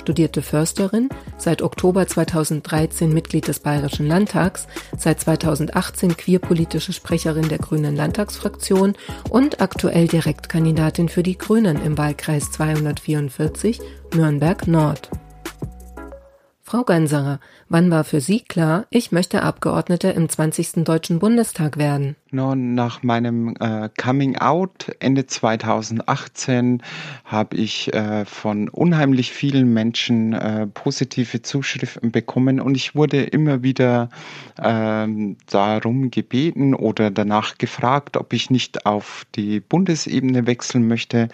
studierte Försterin, seit Oktober 2013 Mitglied des Bayerischen Landtags, seit 2018 queerpolitische Sprecherin der Grünen Landtagsfraktion und aktuell Direktkandidatin für die Grünen im Wahlkreis 244 Nürnberg Nord. Frau Ganserer, wann war für Sie klar, ich möchte Abgeordnete im 20. Deutschen Bundestag werden? Nun, nach meinem äh, Coming Out Ende 2018 habe ich äh, von unheimlich vielen Menschen äh, positive Zuschriften bekommen und ich wurde immer wieder ähm, darum gebeten oder danach gefragt, ob ich nicht auf die Bundesebene wechseln möchte,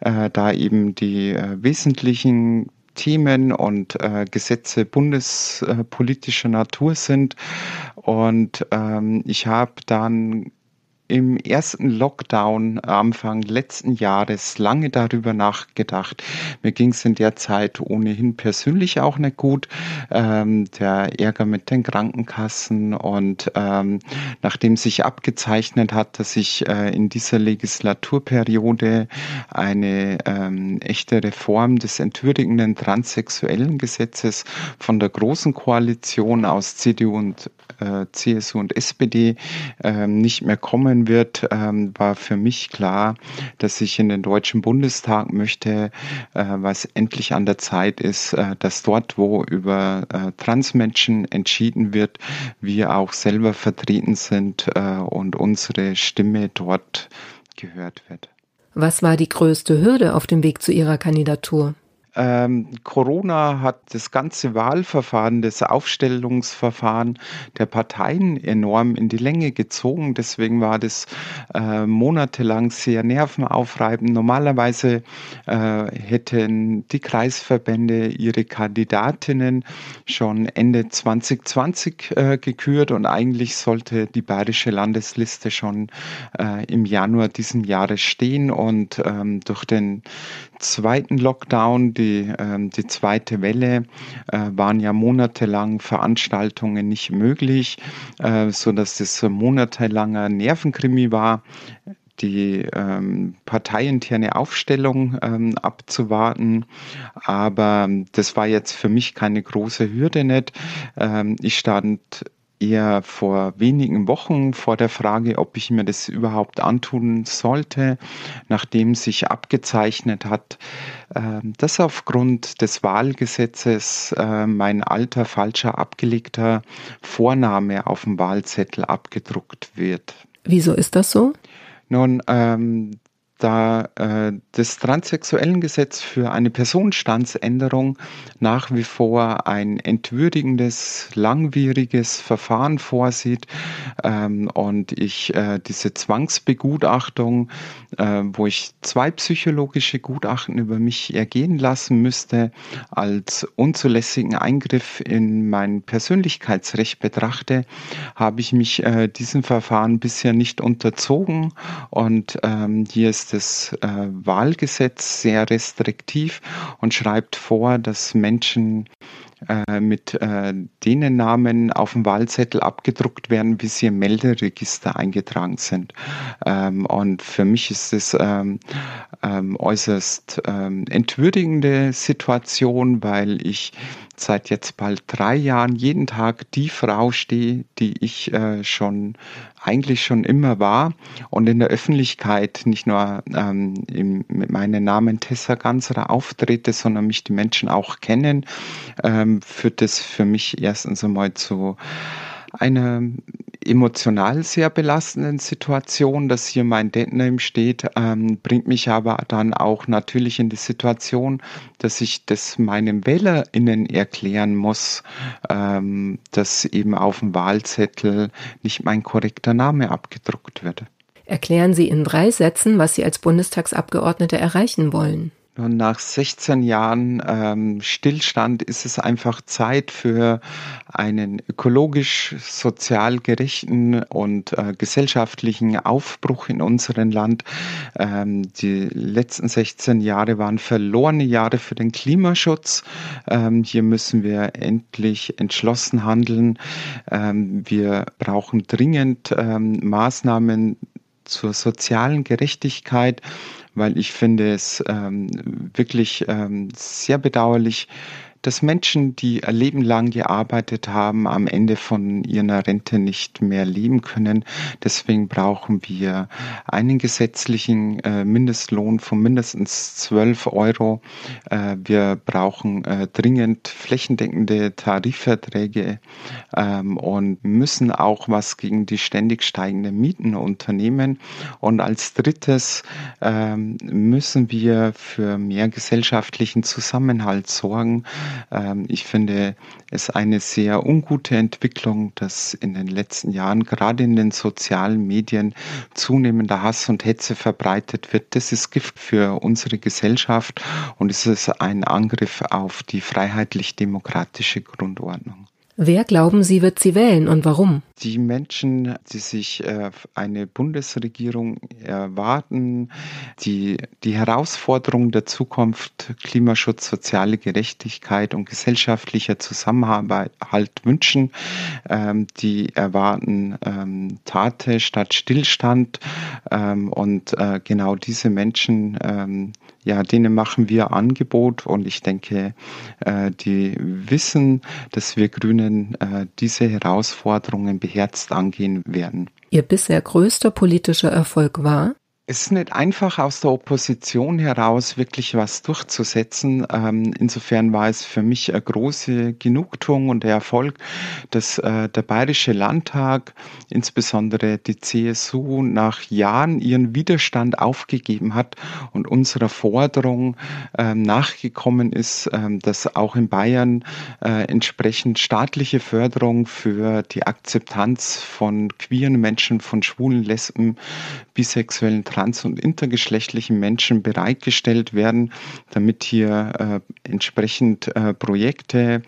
äh, da eben die äh, wesentlichen Themen und äh, Gesetze bundespolitischer Natur sind. Und ähm, ich habe dann im ersten Lockdown Anfang letzten Jahres lange darüber nachgedacht. Mir ging es in der Zeit ohnehin persönlich auch nicht gut. Ähm, der Ärger mit den Krankenkassen und ähm, nachdem sich abgezeichnet hat, dass ich äh, in dieser Legislaturperiode eine ähm, echte Reform des entwürdigenden transsexuellen Gesetzes von der Großen Koalition aus CDU und äh, CSU und SPD äh, nicht mehr kommen wird, ähm, war für mich klar, dass ich in den Deutschen Bundestag möchte, äh, was endlich an der Zeit ist, äh, dass dort, wo über äh, Transmenschen entschieden wird, wir auch selber vertreten sind äh, und unsere Stimme dort gehört wird. Was war die größte Hürde auf dem Weg zu Ihrer Kandidatur? Ähm, Corona hat das ganze Wahlverfahren, das Aufstellungsverfahren der Parteien enorm in die Länge gezogen. Deswegen war das äh, monatelang sehr nervenaufreibend. Normalerweise äh, hätten die Kreisverbände ihre Kandidatinnen schon Ende 2020 äh, gekürt und eigentlich sollte die bayerische Landesliste schon äh, im Januar diesen Jahres stehen und ähm, durch den zweiten Lockdown, die, ähm, die zweite Welle, äh, waren ja monatelang Veranstaltungen nicht möglich, äh, so dass das monatelanger Nervenkrimi war die ähm, parteiinterne Aufstellung ähm, abzuwarten. Aber das war jetzt für mich keine große Hürde nicht. Ähm, ich stand eher vor wenigen Wochen vor der Frage, ob ich mir das überhaupt antun sollte, nachdem sich abgezeichnet hat, ähm, dass aufgrund des Wahlgesetzes äh, mein alter falscher abgelegter Vorname auf dem Wahlzettel abgedruckt wird. Wieso ist das so? Nun, ähm, da äh, das Transsexuellengesetz für eine Personenstandsänderung nach wie vor ein entwürdigendes, langwieriges Verfahren vorsieht. Ähm, und ich äh, diese Zwangsbegutachtung, äh, wo ich zwei psychologische Gutachten über mich ergehen lassen müsste, als unzulässigen Eingriff in mein Persönlichkeitsrecht betrachte, habe ich mich äh, diesem Verfahren bisher nicht unterzogen. Und ähm, hier ist das äh, Wahlgesetz sehr restriktiv und schreibt vor, dass Menschen äh, mit äh, denen Namen auf dem Wahlzettel abgedruckt werden, bis sie im Melderegister eingetragen sind. Ähm, und für mich ist es ähm, ähm, äußerst ähm, entwürdigende Situation, weil ich seit jetzt bald drei Jahren jeden Tag die Frau stehe, die ich äh, schon eigentlich schon immer war und in der Öffentlichkeit nicht nur ähm, im, mit meinem Namen Tessa Ganserer auftrete, sondern mich die Menschen auch kennen, ähm, führt das für mich erstens einmal zu einer emotional sehr belastenden Situation, dass hier mein Deadname steht, ähm, bringt mich aber dann auch natürlich in die Situation, dass ich das meinen WählerInnen erklären muss, ähm, dass eben auf dem Wahlzettel nicht mein korrekter Name abgedruckt wird. Erklären Sie in drei Sätzen, was Sie als Bundestagsabgeordnete erreichen wollen. Und nach 16 Jahren ähm, Stillstand ist es einfach Zeit für einen ökologisch, sozial gerechten und äh, gesellschaftlichen Aufbruch in unserem Land. Ähm, die letzten 16 Jahre waren verlorene Jahre für den Klimaschutz. Ähm, hier müssen wir endlich entschlossen handeln. Ähm, wir brauchen dringend ähm, Maßnahmen zur sozialen Gerechtigkeit weil ich finde es ähm, wirklich ähm, sehr bedauerlich, dass Menschen, die ein Leben lang gearbeitet haben, am Ende von ihrer Rente nicht mehr leben können. Deswegen brauchen wir einen gesetzlichen äh, Mindestlohn von mindestens 12 Euro. Äh, wir brauchen äh, dringend flächendeckende Tarifverträge ähm, und müssen auch was gegen die ständig steigenden Mieten unternehmen. Und als drittes ähm, müssen wir für mehr gesellschaftlichen Zusammenhalt sorgen. Ähm, ich finde es eine sehr ungute Entwicklung, dass in den letzten Jahren gerade in den sozialen Medien zunehmender Hass und Hetze verbreitet wird. Das ist Gift für unsere Gesellschaft und es ist ein Angriff auf die freiheitlich-demokratische Grundordnung. Wer glauben Sie, wird sie wählen und warum? Die Menschen, die sich äh, eine Bundesregierung erwarten, die die Herausforderungen der Zukunft, Klimaschutz, soziale Gerechtigkeit und gesellschaftlicher Zusammenhalt wünschen, ähm, die erwarten ähm, Tate statt Stillstand ähm, und äh, genau diese Menschen ja, denen machen wir Angebot und ich denke, äh, die wissen, dass wir Grünen äh, diese Herausforderungen beherzt angehen werden. Ihr bisher größter politischer Erfolg war? Es ist nicht einfach aus der Opposition heraus wirklich was durchzusetzen. Ähm, insofern war es für mich eine große Genugtuung und der Erfolg, dass äh, der Bayerische Landtag, insbesondere die CSU, nach Jahren ihren Widerstand aufgegeben hat und unserer Forderung ähm, nachgekommen ist, ähm, dass auch in Bayern äh, entsprechend staatliche Förderung für die Akzeptanz von queeren Menschen, von schwulen, lesben, bisexuellen, trans- und intergeschlechtlichen Menschen bereitgestellt werden, damit hier äh, entsprechend äh, Projekte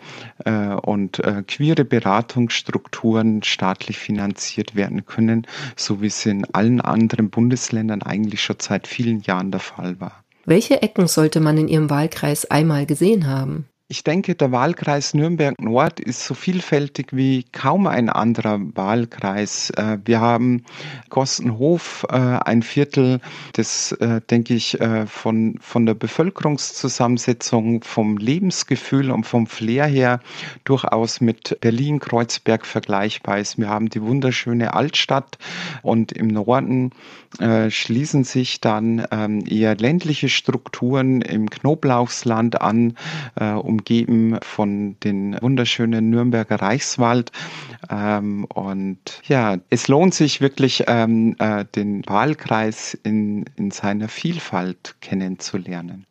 äh, und äh, queere Beratungsstrukturen staatlich finanziert werden können, so wie es in allen anderen Bundesländern eigentlich schon seit vielen Jahren der Fall war. Welche Ecken sollte man in Ihrem Wahlkreis einmal gesehen haben? Ich denke, der Wahlkreis Nürnberg Nord ist so vielfältig wie kaum ein anderer Wahlkreis. Äh, wir haben Gostenhof, äh, ein Viertel, das, äh, denke ich, von, von der Bevölkerungszusammensetzung, vom Lebensgefühl und vom Flair her durchaus mit Berlin-Kreuzberg vergleichbar ist. Wir haben die wunderschöne Altstadt und im Norden schließen sich dann ähm, eher ländliche Strukturen im Knoblauchsland an, um umgeben von den wunderschönen Nürnberger Reichswald. Ähm, und ja, es lohnt sich wirklich, ähm, äh, den Wahlkreis in, in seiner Vielfalt kennenzulernen.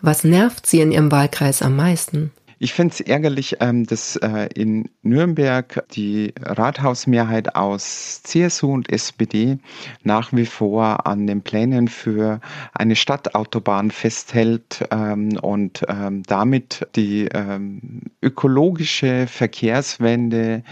Was nervt Sie in Ihrem Wahlkreis am meisten? Ich finde es ärgerlich, ähm, dass äh, in Nürnberg die Rathausmehrheit aus CSU und SPD nach wie vor an den Plänen für eine Stadtautobahn festhält ähm, und ähm, damit die ökologische Verkehrswende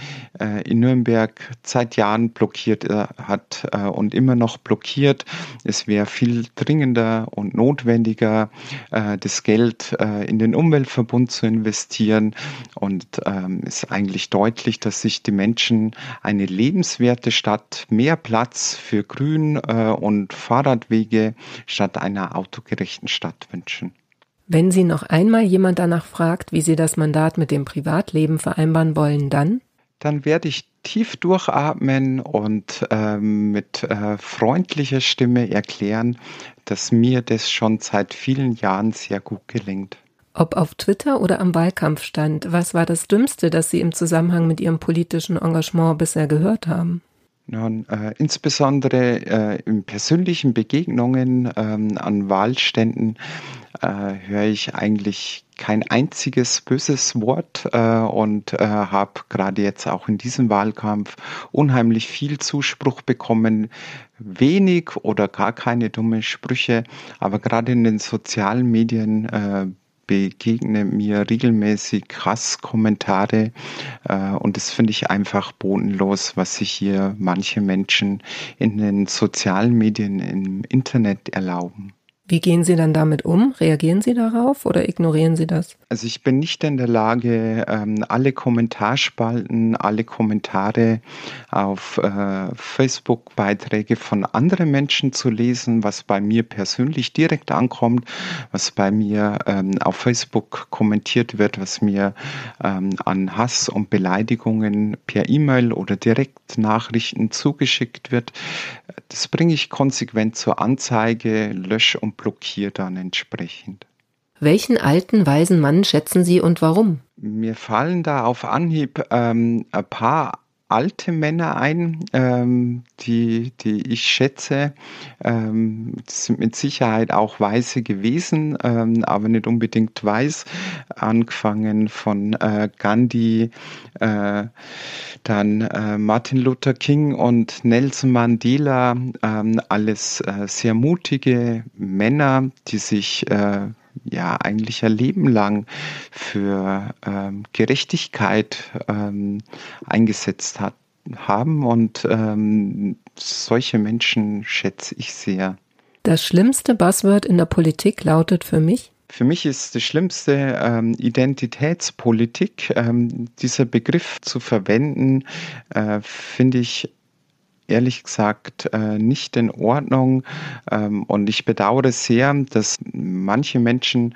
äh, in Nürnberg seit Jahren blockiert äh, hat und immer noch blockiert. Es wäre viel dringender und notwendiger, das Geld in den Umweltverbund zu investieren investieren. Und ähm, ist eigentlich deutlich, dass sich die Menschen eine lebenswerte Stadt, mehr Platz für Grün äh, und Fahrradwege statt einer autogerechten Stadt wünschen. Wenn Sie noch einmal jemand danach fragt, wie Sie das Mandat mit dem Privatleben vereinbaren wollen, dann? Dann werde ich tief durchatmen und ähm, mit äh, freundlicher Stimme erklären, dass mir das schon seit vielen Jahren sehr gut gelingt. Ob auf Twitter oder am Wahlkampfstand, was war das Dümmste, das Sie im Zusammenhang mit Ihrem politischen Engagement bisher gehört haben? Nun, äh, insbesondere äh, in persönlichen Begegnungen ähm, an Wahlständen äh, höre ich eigentlich kein einziges böses Wort äh, und äh, habe gerade jetzt auch in diesem Wahlkampf unheimlich viel Zuspruch bekommen. Wenig oder gar keine dumme Sprüche, aber gerade in den sozialen Medien äh, begegnen mir regelmäßig Hasskommentare äh, und das finde ich einfach bodenlos, was sich hier manche Menschen in den sozialen Medien im Internet erlauben. Wie gehen Sie dann damit um? Reagieren Sie darauf oder ignorieren Sie das? Also ich bin nicht in der Lage, ähm, alle Kommentarspalten, alle Kommentare auf äh, Facebook-Beiträge von anderen Menschen zu lesen, was bei mir persönlich direkt ankommt, was bei mir ähm, auf Facebook kommentiert wird, was mir ähm, an Hass und Beleidigungen per E-Mail oder Direktnachrichten zugeschickt wird. Das bringe ich konsequent zur Anzeige, lösche und blockiere dann entsprechend. Welchen alten, weisen Mann schätzen Sie und warum? Mir fallen da auf Anhieb ähm, ein paar alte Männer ein, ähm, die, die ich schätze. Ähm, sind mit Sicherheit auch Weiße gewesen, ähm, aber nicht unbedingt weiß. Angefangen von äh, Gandhi, äh, dann äh, Martin Luther King und Nelson Mandela. Ähm, alles äh, sehr mutige Männer, die sich äh, ja eigentlich ein Leben lang für ähm, Gerechtigkeit ähm, eingesetzt hat, haben und ähm, solche Menschen schätze ich sehr. Das schlimmste Buzzword in der Politik lautet für mich? Für mich ist das Schlimmste ähm, Identitätspolitik. Ähm, dieser Begriff zu verwenden, äh, finde ich ehrlich gesagt äh, nicht in Ordnung. Ähm, und ich bedauere sehr, dass manche Menschen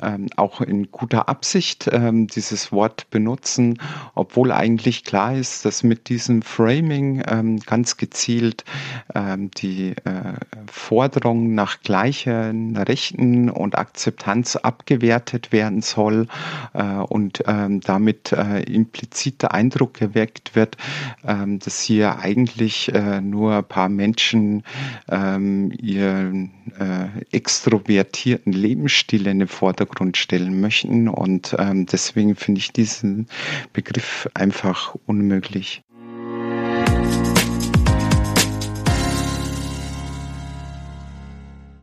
ähm, auch in guter Absicht ähm, dieses Wort benutzen, obwohl eigentlich klar ist, dass mit diesem Framing ganz gezielt die äh, Forderung nach gleichen Rechten und Akzeptanz abgewertet werden soll äh, und damit implizit der Eindruck erweckt wird, dass hier eigentlich äh, nur ein paar Menschen ihren äh, extrovertierten Lebensstil in den Vordergrund stellen möchten. Und ähm, deswegen finde ich diesen Begriff einfach unmöglich.